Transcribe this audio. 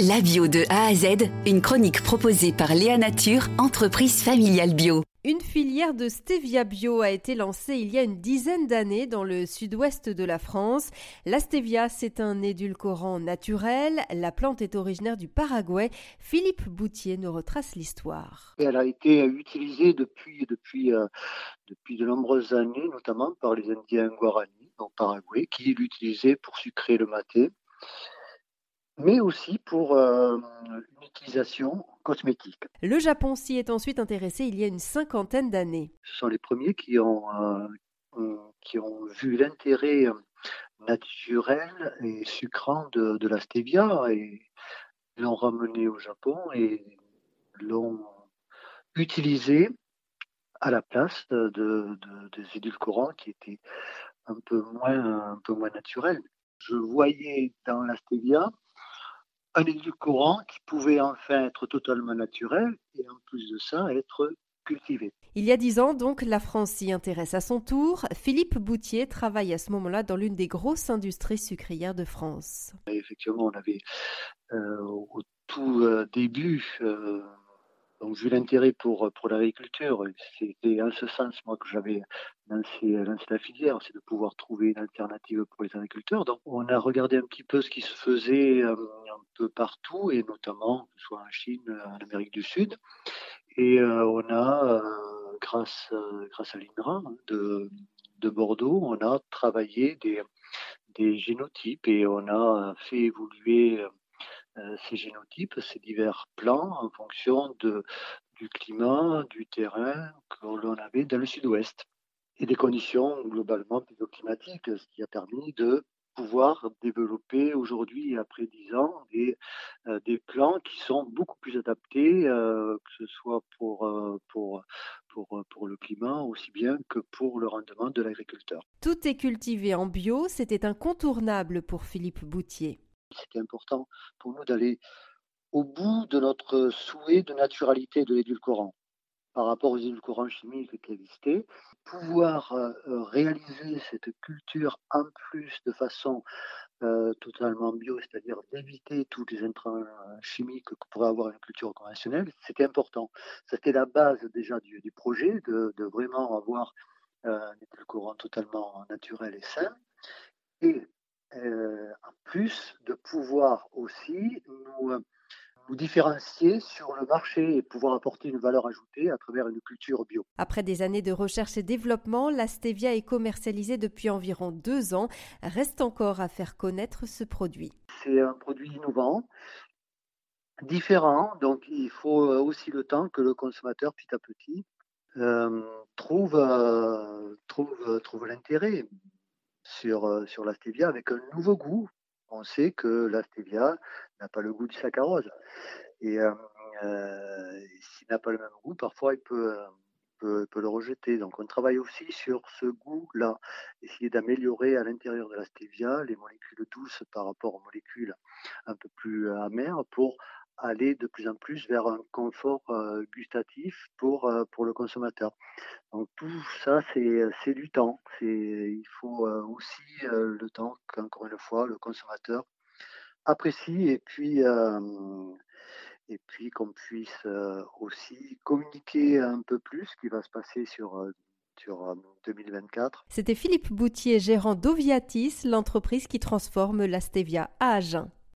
La bio de A à Z, une chronique proposée par Léa Nature, entreprise familiale bio. Une filière de stevia bio a été lancée il y a une dizaine d'années dans le sud-ouest de la France. La stevia, c'est un édulcorant naturel. La plante est originaire du Paraguay. Philippe Boutier nous retrace l'histoire. Elle a été utilisée depuis, depuis, euh, depuis de nombreuses années, notamment par les Indiens Guarani au Paraguay, qui l'utilisaient pour sucrer le maté mais aussi pour euh, une utilisation cosmétique. Le Japon s'y est ensuite intéressé il y a une cinquantaine d'années. Ce sont les premiers qui ont, euh, qui ont vu l'intérêt naturel et sucrant de, de la stevia et l'ont ramené au Japon et l'ont utilisé à la place de, de, des édulcorants qui étaient un peu moins, un peu moins naturels. Je voyais dans la stevia un édulcorant qui pouvait enfin être totalement naturel et en plus de ça être cultivé. Il y a dix ans, donc, la France s'y intéresse à son tour. Philippe Boutier travaille à ce moment-là dans l'une des grosses industries sucrières de France. effectivement, on avait euh, au tout euh, début euh, donc, vu l'intérêt pour, pour l'agriculture, c'était en ce sens, moi, que j'avais lancé, lancé, la filière, c'est de pouvoir trouver une alternative pour les agriculteurs. Donc, on a regardé un petit peu ce qui se faisait euh, un peu partout, et notamment, soit en Chine, en Amérique du Sud. Et euh, on a, euh, grâce, grâce à l'INRA hein, de, de Bordeaux, on a travaillé des, des génotypes et on a fait évoluer euh, ces génotypes, ces divers plans en fonction de, du climat, du terrain que l'on avait dans le sud-ouest et des conditions globalement climatiques, ce qui a permis de pouvoir développer aujourd'hui, après dix ans, des, euh, des plans qui sont beaucoup plus adaptés, euh, que ce soit pour, pour, pour, pour le climat aussi bien que pour le rendement de l'agriculteur. Tout est cultivé en bio, c'était incontournable pour Philippe Boutier c'était important pour nous d'aller au bout de notre souhait de naturalité de l'édulcorant par rapport aux édulcorants chimiques qui existaient, pouvoir euh, euh, réaliser cette culture en plus de façon euh, totalement bio, c'est-à-dire d'éviter tous les intrants chimiques que pourrait avoir une culture conventionnelle, c'était important. C'était la base déjà du, projet, de, vraiment avoir un édulcorant totalement naturel et sain. Et en plus de pouvoir aussi nous, euh, nous, différencier sur le marché et pouvoir apporter une valeur ajoutée à travers une culture bio. Après des années de recherche et développement, la stevia est commercialisée depuis environ deux ans. Reste encore à faire connaître ce produit. C'est un produit innovant, différent, donc il faut euh, aussi le temps que le consommateur, petit à petit, euh, trouve, euh, trouve, trouve l'intérêt sur, euh, sur la stevia avec un nouveau goût. On sait que la stevia n'a pas le goût du saccharose. Et euh, euh, s'il n'a pas le même goût, parfois il peut, peut, peut, le rejeter. Donc on travaille aussi sur ce goût-là, essayer d'améliorer à l'intérieur de la stevia les molécules douces par rapport aux molécules un peu plus amères pour aller de plus en plus vers un confort euh, gustatif pour, euh, pour le consommateur. Donc tout ça, c'est du temps. Il faut euh, aussi le temps qu'encore une fois, le consommateur apprécie et puis, et puis qu'on puisse aussi communiquer un peu plus ce qui va se passer sur sur 2024. C'était Philippe Boutier, gérant d'Oviatis, l'entreprise qui transforme la stevia à Agen.